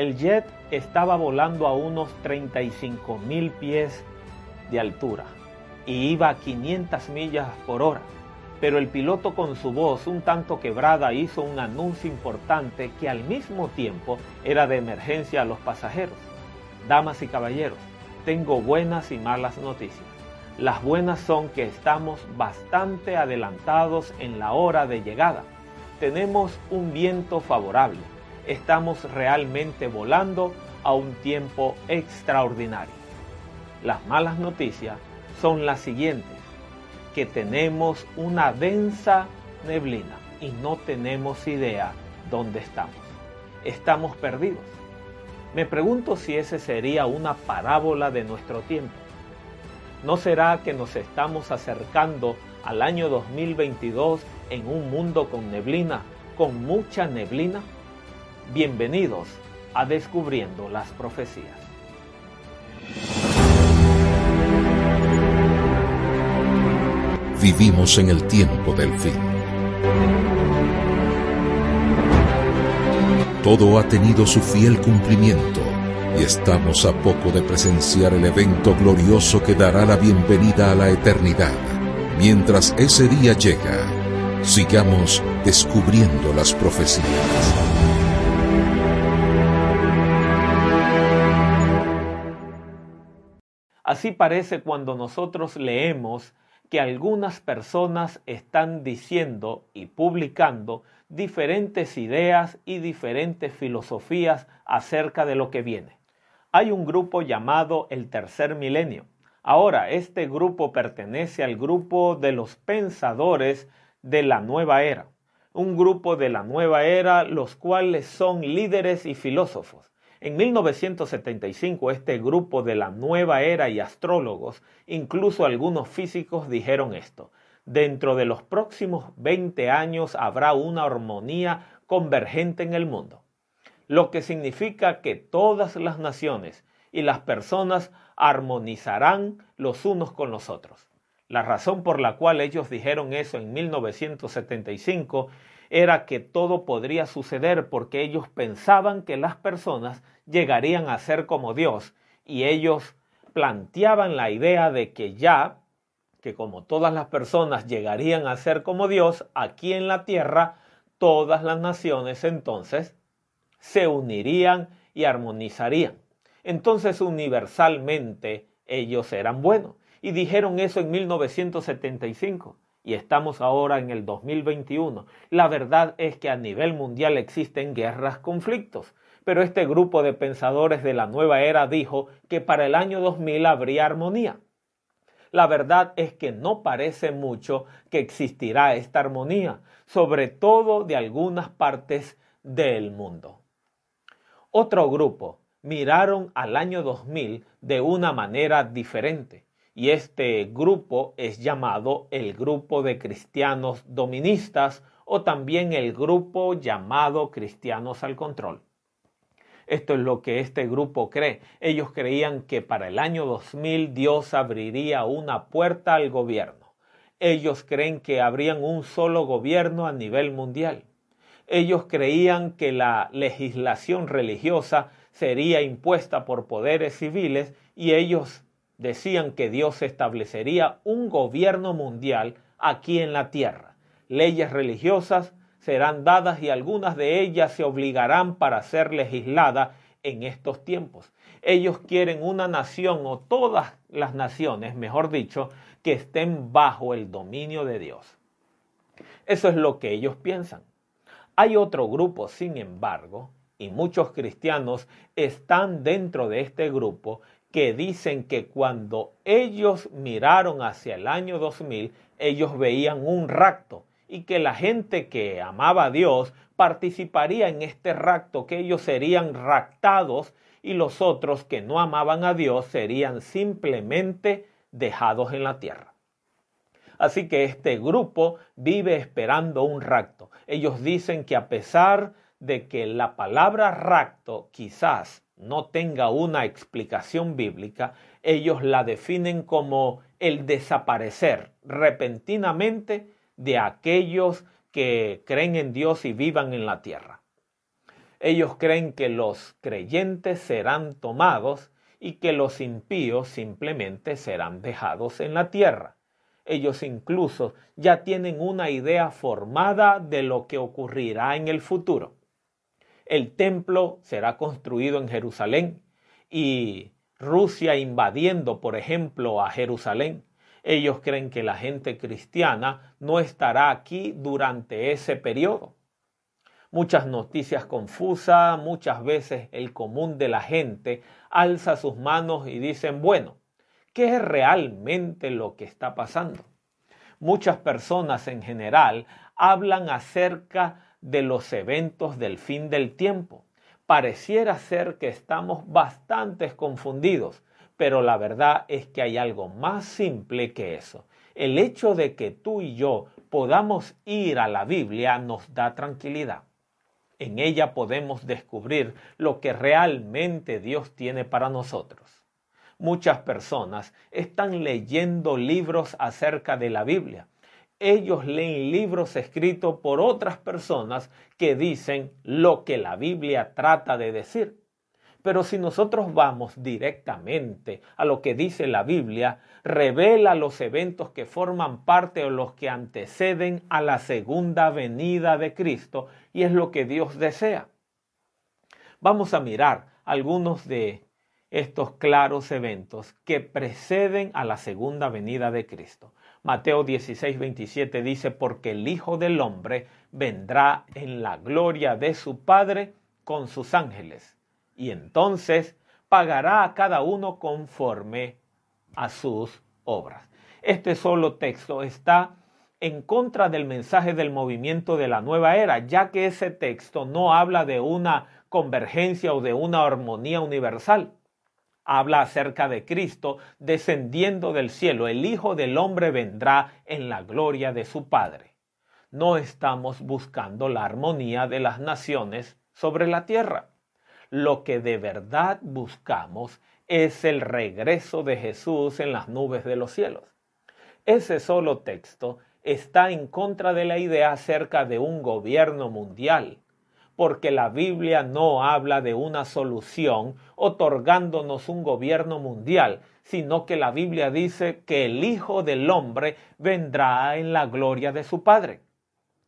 El jet estaba volando a unos 35 mil pies de altura y iba a 500 millas por hora, pero el piloto con su voz un tanto quebrada hizo un anuncio importante que al mismo tiempo era de emergencia a los pasajeros. Damas y caballeros, tengo buenas y malas noticias. Las buenas son que estamos bastante adelantados en la hora de llegada. Tenemos un viento favorable estamos realmente volando a un tiempo extraordinario. Las malas noticias son las siguientes, que tenemos una densa neblina y no tenemos idea dónde estamos. Estamos perdidos. Me pregunto si ese sería una parábola de nuestro tiempo. ¿No será que nos estamos acercando al año 2022 en un mundo con neblina, con mucha neblina? Bienvenidos a Descubriendo las Profecías. Vivimos en el tiempo del fin. Todo ha tenido su fiel cumplimiento y estamos a poco de presenciar el evento glorioso que dará la bienvenida a la eternidad. Mientras ese día llega, sigamos descubriendo las profecías. Así parece cuando nosotros leemos que algunas personas están diciendo y publicando diferentes ideas y diferentes filosofías acerca de lo que viene. Hay un grupo llamado el tercer milenio. Ahora, este grupo pertenece al grupo de los pensadores de la nueva era. Un grupo de la nueva era, los cuales son líderes y filósofos. En 1975 este grupo de la nueva era y astrólogos, incluso algunos físicos dijeron esto. Dentro de los próximos 20 años habrá una armonía convergente en el mundo, lo que significa que todas las naciones y las personas armonizarán los unos con los otros. La razón por la cual ellos dijeron eso en 1975 era que todo podría suceder porque ellos pensaban que las personas llegarían a ser como Dios y ellos planteaban la idea de que ya, que como todas las personas llegarían a ser como Dios, aquí en la tierra, todas las naciones entonces se unirían y armonizarían. Entonces universalmente ellos eran buenos. Y dijeron eso en 1975 y estamos ahora en el 2021. La verdad es que a nivel mundial existen guerras, conflictos, pero este grupo de pensadores de la nueva era dijo que para el año 2000 habría armonía. La verdad es que no parece mucho que existirá esta armonía, sobre todo de algunas partes del mundo. Otro grupo miraron al año 2000 de una manera diferente y este grupo es llamado el grupo de cristianos doministas o también el grupo llamado cristianos al control. Esto es lo que este grupo cree. Ellos creían que para el año 2000 Dios abriría una puerta al gobierno. Ellos creen que habrían un solo gobierno a nivel mundial. Ellos creían que la legislación religiosa sería impuesta por poderes civiles y ellos decían que Dios establecería un gobierno mundial aquí en la tierra. Leyes religiosas serán dadas y algunas de ellas se obligarán para ser legisladas en estos tiempos. Ellos quieren una nación o todas las naciones, mejor dicho, que estén bajo el dominio de Dios. Eso es lo que ellos piensan. Hay otro grupo, sin embargo, y muchos cristianos están dentro de este grupo que dicen que cuando ellos miraron hacia el año 2000, ellos veían un rapto y que la gente que amaba a Dios participaría en este rapto, que ellos serían raptados y los otros que no amaban a Dios serían simplemente dejados en la tierra. Así que este grupo vive esperando un rapto. Ellos dicen que a pesar de que la palabra rapto quizás no tenga una explicación bíblica, ellos la definen como el desaparecer repentinamente de aquellos que creen en Dios y vivan en la tierra. Ellos creen que los creyentes serán tomados y que los impíos simplemente serán dejados en la tierra. Ellos incluso ya tienen una idea formada de lo que ocurrirá en el futuro. El templo será construido en Jerusalén y Rusia invadiendo, por ejemplo, a Jerusalén. Ellos creen que la gente cristiana no estará aquí durante ese periodo. Muchas noticias confusas, muchas veces el común de la gente alza sus manos y dicen, bueno, ¿qué es realmente lo que está pasando? Muchas personas en general hablan acerca de los eventos del fin del tiempo pareciera ser que estamos bastante confundidos, pero la verdad es que hay algo más simple que eso. El hecho de que tú y yo podamos ir a la Biblia nos da tranquilidad. En ella podemos descubrir lo que realmente Dios tiene para nosotros. Muchas personas están leyendo libros acerca de la Biblia, ellos leen libros escritos por otras personas que dicen lo que la Biblia trata de decir. Pero si nosotros vamos directamente a lo que dice la Biblia, revela los eventos que forman parte o los que anteceden a la segunda venida de Cristo y es lo que Dios desea. Vamos a mirar algunos de estos claros eventos que preceden a la segunda venida de Cristo. Mateo 16, 27 dice, porque el Hijo del Hombre vendrá en la gloria de su Padre con sus ángeles, y entonces pagará a cada uno conforme a sus obras. Este solo texto está en contra del mensaje del movimiento de la nueva era, ya que ese texto no habla de una convergencia o de una armonía universal habla acerca de Cristo descendiendo del cielo. El Hijo del Hombre vendrá en la gloria de su Padre. No estamos buscando la armonía de las naciones sobre la tierra. Lo que de verdad buscamos es el regreso de Jesús en las nubes de los cielos. Ese solo texto está en contra de la idea acerca de un gobierno mundial, porque la Biblia no habla de una solución otorgándonos un gobierno mundial, sino que la Biblia dice que el Hijo del Hombre vendrá en la gloria de su Padre.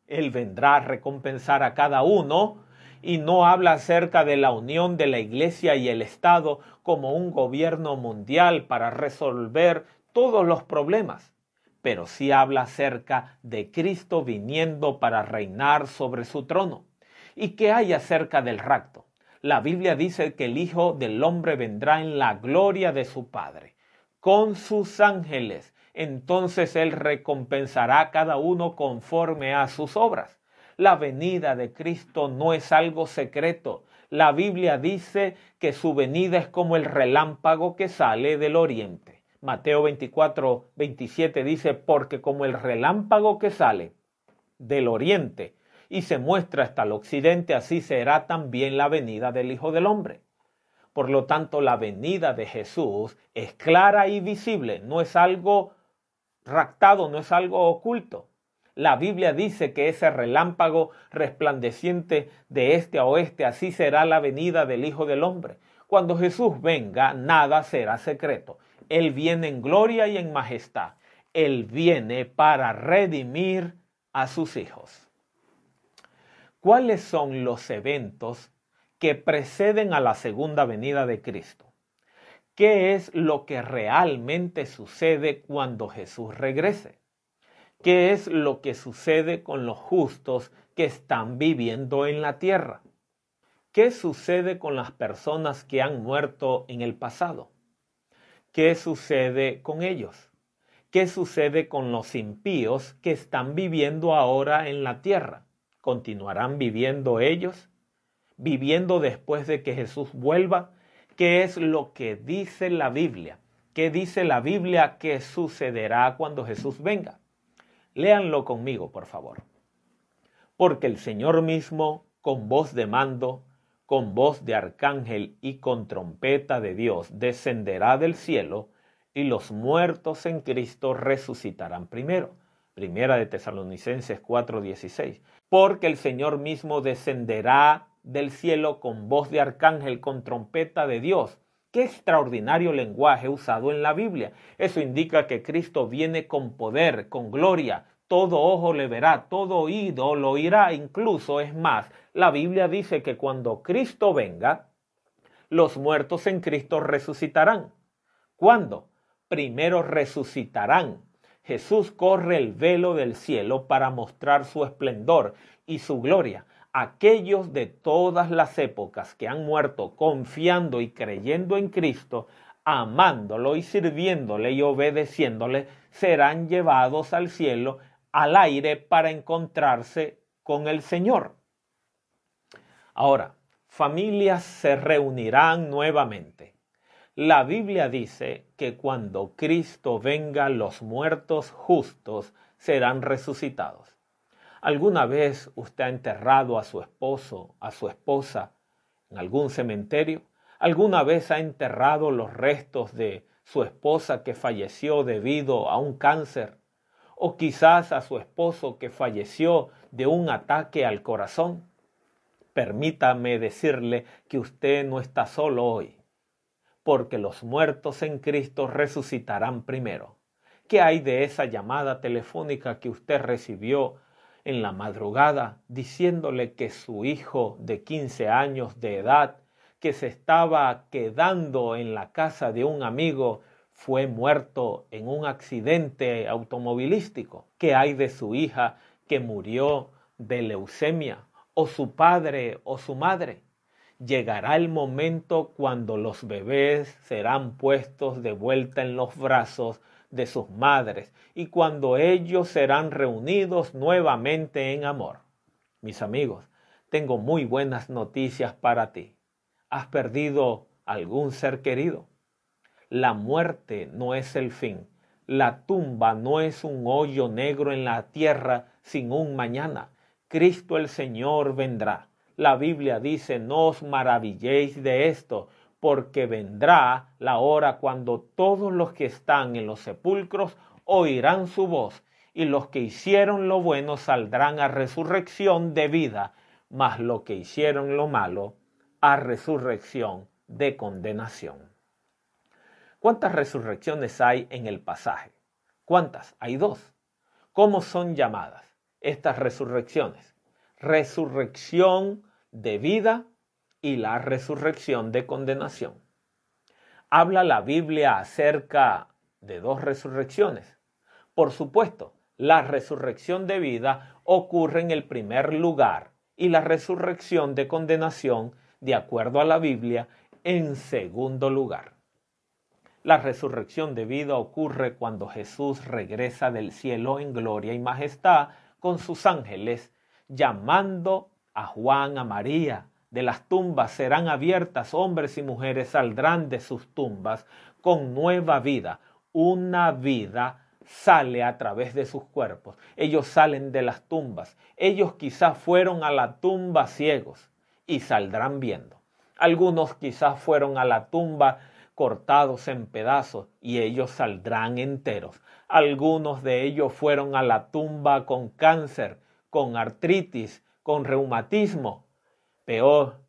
Él vendrá a recompensar a cada uno y no habla acerca de la unión de la Iglesia y el Estado como un gobierno mundial para resolver todos los problemas, pero sí habla acerca de Cristo viniendo para reinar sobre su trono. ¿Y qué hay acerca del rapto? La Biblia dice que el Hijo del Hombre vendrá en la gloria de su Padre, con sus ángeles. Entonces Él recompensará a cada uno conforme a sus obras. La venida de Cristo no es algo secreto. La Biblia dice que su venida es como el relámpago que sale del oriente. Mateo 24, 27 dice, porque como el relámpago que sale del oriente y se muestra hasta el occidente, así será también la venida del Hijo del Hombre. Por lo tanto, la venida de Jesús es clara y visible, no es algo raptado, no es algo oculto. La Biblia dice que ese relámpago resplandeciente de este a oeste, así será la venida del Hijo del Hombre. Cuando Jesús venga, nada será secreto. Él viene en gloria y en majestad. Él viene para redimir a sus hijos. ¿Cuáles son los eventos que preceden a la segunda venida de Cristo? ¿Qué es lo que realmente sucede cuando Jesús regrese? ¿Qué es lo que sucede con los justos que están viviendo en la tierra? ¿Qué sucede con las personas que han muerto en el pasado? ¿Qué sucede con ellos? ¿Qué sucede con los impíos que están viviendo ahora en la tierra? ¿Continuarán viviendo ellos? ¿Viviendo después de que Jesús vuelva? ¿Qué es lo que dice la Biblia? ¿Qué dice la Biblia que sucederá cuando Jesús venga? Léanlo conmigo, por favor. Porque el Señor mismo, con voz de mando, con voz de arcángel y con trompeta de Dios, descenderá del cielo, y los muertos en Cristo resucitarán primero. Primera de Tesalonicenses 4:16. Porque el Señor mismo descenderá del cielo con voz de arcángel, con trompeta de Dios. Qué extraordinario lenguaje usado en la Biblia. Eso indica que Cristo viene con poder, con gloria. Todo ojo le verá, todo oído lo oirá. Incluso es más, la Biblia dice que cuando Cristo venga, los muertos en Cristo resucitarán. ¿Cuándo? Primero resucitarán. Jesús corre el velo del cielo para mostrar su esplendor y su gloria aquellos de todas las épocas que han muerto confiando y creyendo en Cristo, amándolo y sirviéndole y obedeciéndole, serán llevados al cielo, al aire, para encontrarse con el Señor. Ahora, familias se reunirán nuevamente. La Biblia dice que cuando Cristo venga los muertos justos serán resucitados. ¿Alguna vez usted ha enterrado a su esposo, a su esposa en algún cementerio? ¿Alguna vez ha enterrado los restos de su esposa que falleció debido a un cáncer? ¿O quizás a su esposo que falleció de un ataque al corazón? Permítame decirle que usted no está solo hoy, porque los muertos en Cristo resucitarán primero. ¿Qué hay de esa llamada telefónica que usted recibió en la madrugada diciéndole que su hijo de 15 años de edad, que se estaba quedando en la casa de un amigo, fue muerto en un accidente automovilístico. ¿Qué hay de su hija que murió de leucemia? ¿O su padre o su madre? Llegará el momento cuando los bebés serán puestos de vuelta en los brazos de sus madres y cuando ellos serán reunidos nuevamente en amor. Mis amigos, tengo muy buenas noticias para ti. ¿Has perdido algún ser querido? La muerte no es el fin. La tumba no es un hoyo negro en la tierra sin un mañana. Cristo el Señor vendrá. La Biblia dice, no os maravilléis de esto, porque vendrá la hora cuando todos los que están en los sepulcros oirán su voz, y los que hicieron lo bueno saldrán a resurrección de vida, mas los que hicieron lo malo a resurrección de condenación. ¿Cuántas resurrecciones hay en el pasaje? ¿Cuántas? Hay dos. ¿Cómo son llamadas estas resurrecciones? Resurrección de vida y la resurrección de condenación. Habla la Biblia acerca de dos resurrecciones. Por supuesto, la resurrección de vida ocurre en el primer lugar y la resurrección de condenación, de acuerdo a la Biblia, en segundo lugar. La resurrección de vida ocurre cuando Jesús regresa del cielo en gloria y majestad con sus ángeles, llamando a Juan, a María, de las tumbas serán abiertas, hombres y mujeres saldrán de sus tumbas con nueva vida. Una vida sale a través de sus cuerpos. Ellos salen de las tumbas. Ellos quizás fueron a la tumba ciegos y saldrán viendo. Algunos quizás fueron a la tumba cortados en pedazos y ellos saldrán enteros. Algunos de ellos fueron a la tumba con cáncer, con artritis, con reumatismo peor.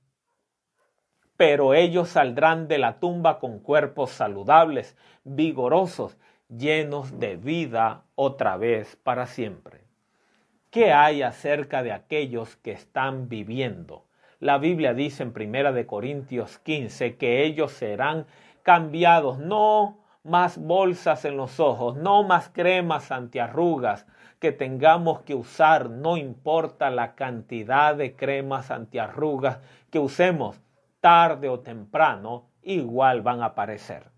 Pero ellos saldrán de la tumba con cuerpos saludables, vigorosos, llenos de vida otra vez para siempre. ¿Qué hay acerca de aquellos que están viviendo? La Biblia dice en Primera de Corintios 15 que ellos serán cambiados, no más bolsas en los ojos, no más cremas antiarrugas, que tengamos que usar, no importa la cantidad de cremas antiarrugas que usemos, tarde o temprano, igual van a aparecer.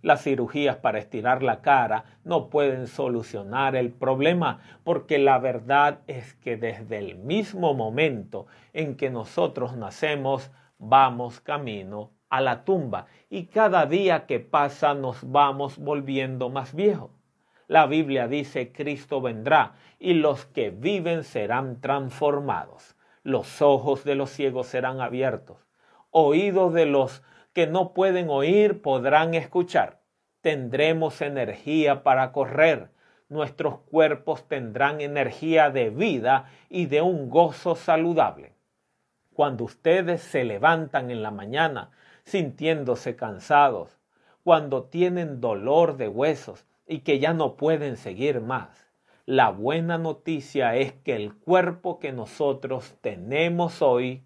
Las cirugías para estirar la cara no pueden solucionar el problema porque la verdad es que desde el mismo momento en que nosotros nacemos vamos camino a la tumba y cada día que pasa nos vamos volviendo más viejos. La Biblia dice, Cristo vendrá y los que viven serán transformados. Los ojos de los ciegos serán abiertos. Oídos de los que no pueden oír podrán escuchar. Tendremos energía para correr. Nuestros cuerpos tendrán energía de vida y de un gozo saludable. Cuando ustedes se levantan en la mañana sintiéndose cansados, cuando tienen dolor de huesos y que ya no pueden seguir más. La buena noticia es que el cuerpo que nosotros tenemos hoy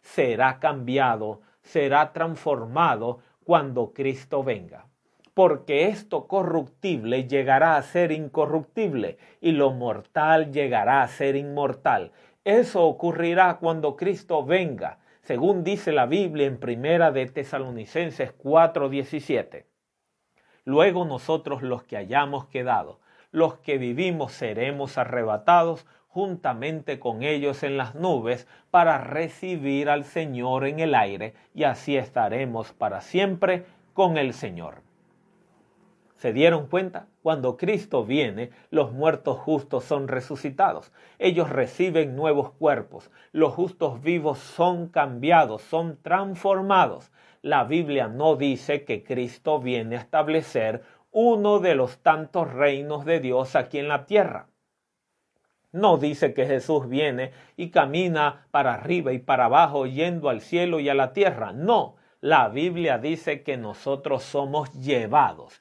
será cambiado, será transformado cuando Cristo venga. Porque esto corruptible llegará a ser incorruptible y lo mortal llegará a ser inmortal. Eso ocurrirá cuando Cristo venga según dice la Biblia en Primera de Tesalonicenses 4:17. Luego nosotros los que hayamos quedado, los que vivimos seremos arrebatados juntamente con ellos en las nubes para recibir al Señor en el aire y así estaremos para siempre con el Señor. ¿Se dieron cuenta? Cuando Cristo viene, los muertos justos son resucitados. Ellos reciben nuevos cuerpos. Los justos vivos son cambiados, son transformados. La Biblia no dice que Cristo viene a establecer uno de los tantos reinos de Dios aquí en la tierra. No dice que Jesús viene y camina para arriba y para abajo yendo al cielo y a la tierra. No, la Biblia dice que nosotros somos llevados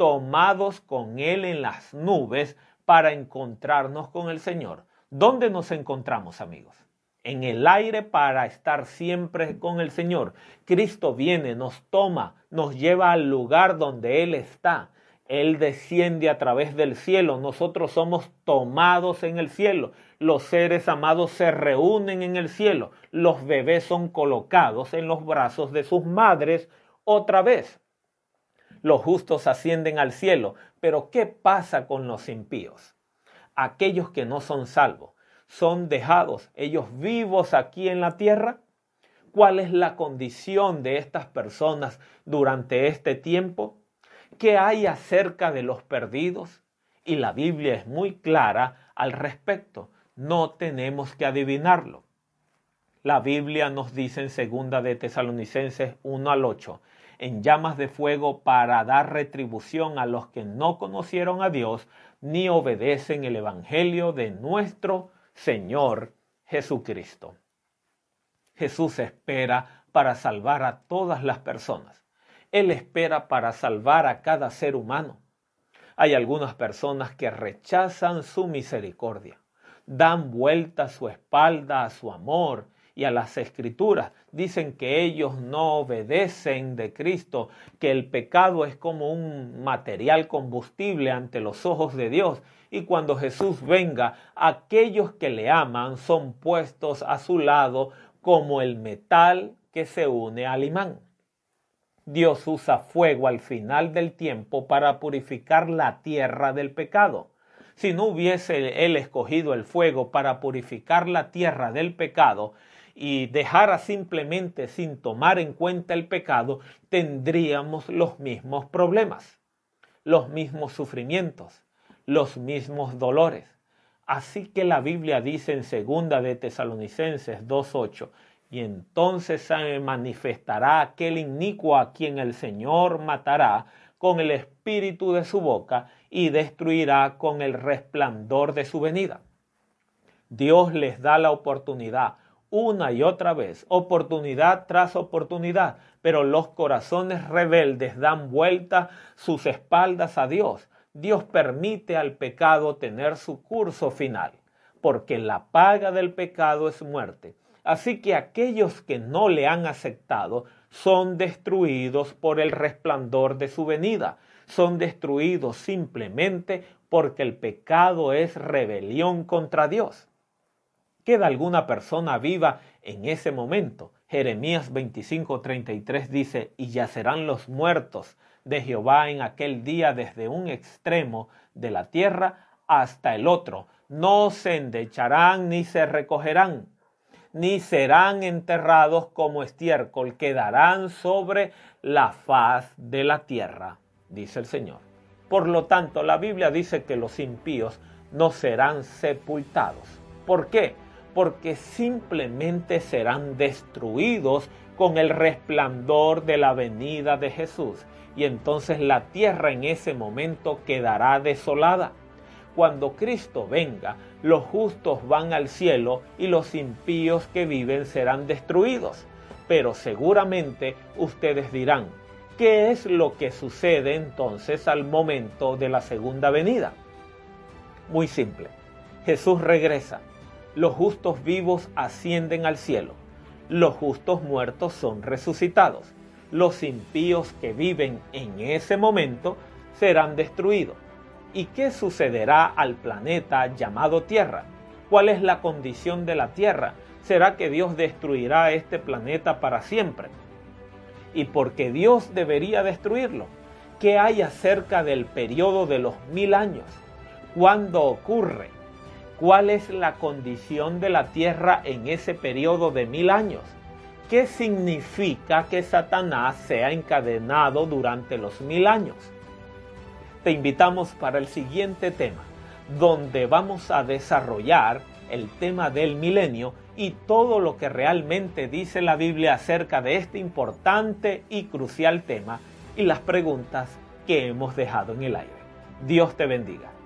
tomados con Él en las nubes para encontrarnos con el Señor. ¿Dónde nos encontramos, amigos? En el aire para estar siempre con el Señor. Cristo viene, nos toma, nos lleva al lugar donde Él está. Él desciende a través del cielo, nosotros somos tomados en el cielo, los seres amados se reúnen en el cielo, los bebés son colocados en los brazos de sus madres otra vez los justos ascienden al cielo, pero ¿qué pasa con los impíos? Aquellos que no son salvos, ¿son dejados ellos vivos aquí en la tierra? ¿Cuál es la condición de estas personas durante este tiempo? ¿Qué hay acerca de los perdidos? Y la Biblia es muy clara al respecto. No tenemos que adivinarlo. La Biblia nos dice en segunda de Tesalonicenses 1 al 8, en llamas de fuego para dar retribución a los que no conocieron a Dios ni obedecen el Evangelio de nuestro Señor Jesucristo. Jesús espera para salvar a todas las personas. Él espera para salvar a cada ser humano. Hay algunas personas que rechazan su misericordia, dan vuelta su espalda a su amor y a las escrituras. Dicen que ellos no obedecen de Cristo, que el pecado es como un material combustible ante los ojos de Dios. Y cuando Jesús venga, aquellos que le aman son puestos a su lado como el metal que se une al imán. Dios usa fuego al final del tiempo para purificar la tierra del pecado. Si no hubiese Él escogido el fuego para purificar la tierra del pecado, y dejara simplemente sin tomar en cuenta el pecado, tendríamos los mismos problemas, los mismos sufrimientos, los mismos dolores. Así que la Biblia dice en segunda de Tesalonicenses 2:8, y entonces se manifestará aquel inicuo a quien el Señor matará con el espíritu de su boca y destruirá con el resplandor de su venida. Dios les da la oportunidad una y otra vez, oportunidad tras oportunidad, pero los corazones rebeldes dan vuelta sus espaldas a Dios. Dios permite al pecado tener su curso final, porque la paga del pecado es muerte. Así que aquellos que no le han aceptado son destruidos por el resplandor de su venida, son destruidos simplemente porque el pecado es rebelión contra Dios queda alguna persona viva en ese momento. Jeremías 25:33 dice, y yacerán los muertos de Jehová en aquel día desde un extremo de la tierra hasta el otro. No se endecharán ni se recogerán, ni serán enterrados como estiércol, quedarán sobre la faz de la tierra, dice el Señor. Por lo tanto, la Biblia dice que los impíos no serán sepultados. ¿Por qué? porque simplemente serán destruidos con el resplandor de la venida de Jesús. Y entonces la tierra en ese momento quedará desolada. cuando Cristo venga, los justos van al cielo y los impíos que viven serán destruidos. Pero seguramente ustedes dirán, ¿qué es lo que sucede entonces al momento de la segunda venida? Muy simple. Jesús regresa. Los justos vivos ascienden al cielo. Los justos muertos son resucitados. Los impíos que viven en ese momento serán destruidos. ¿Y qué sucederá al planeta llamado Tierra? ¿Cuál es la condición de la Tierra? ¿Será que Dios destruirá este planeta para siempre? ¿Y por qué Dios debería destruirlo? ¿Qué hay acerca del periodo de los mil años? ¿Cuándo ocurre? ¿Cuál es la condición de la tierra en ese periodo de mil años? ¿Qué significa que Satanás sea encadenado durante los mil años? Te invitamos para el siguiente tema, donde vamos a desarrollar el tema del milenio y todo lo que realmente dice la Biblia acerca de este importante y crucial tema y las preguntas que hemos dejado en el aire. Dios te bendiga.